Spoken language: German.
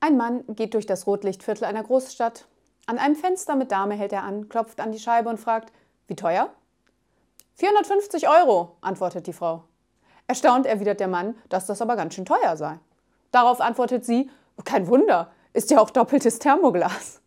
Ein Mann geht durch das Rotlichtviertel einer Großstadt. An einem Fenster mit Dame hält er an, klopft an die Scheibe und fragt, wie teuer? 450 Euro, antwortet die Frau. Erstaunt erwidert der Mann, dass das aber ganz schön teuer sei. Darauf antwortet sie, kein Wunder, ist ja auch doppeltes Thermoglas.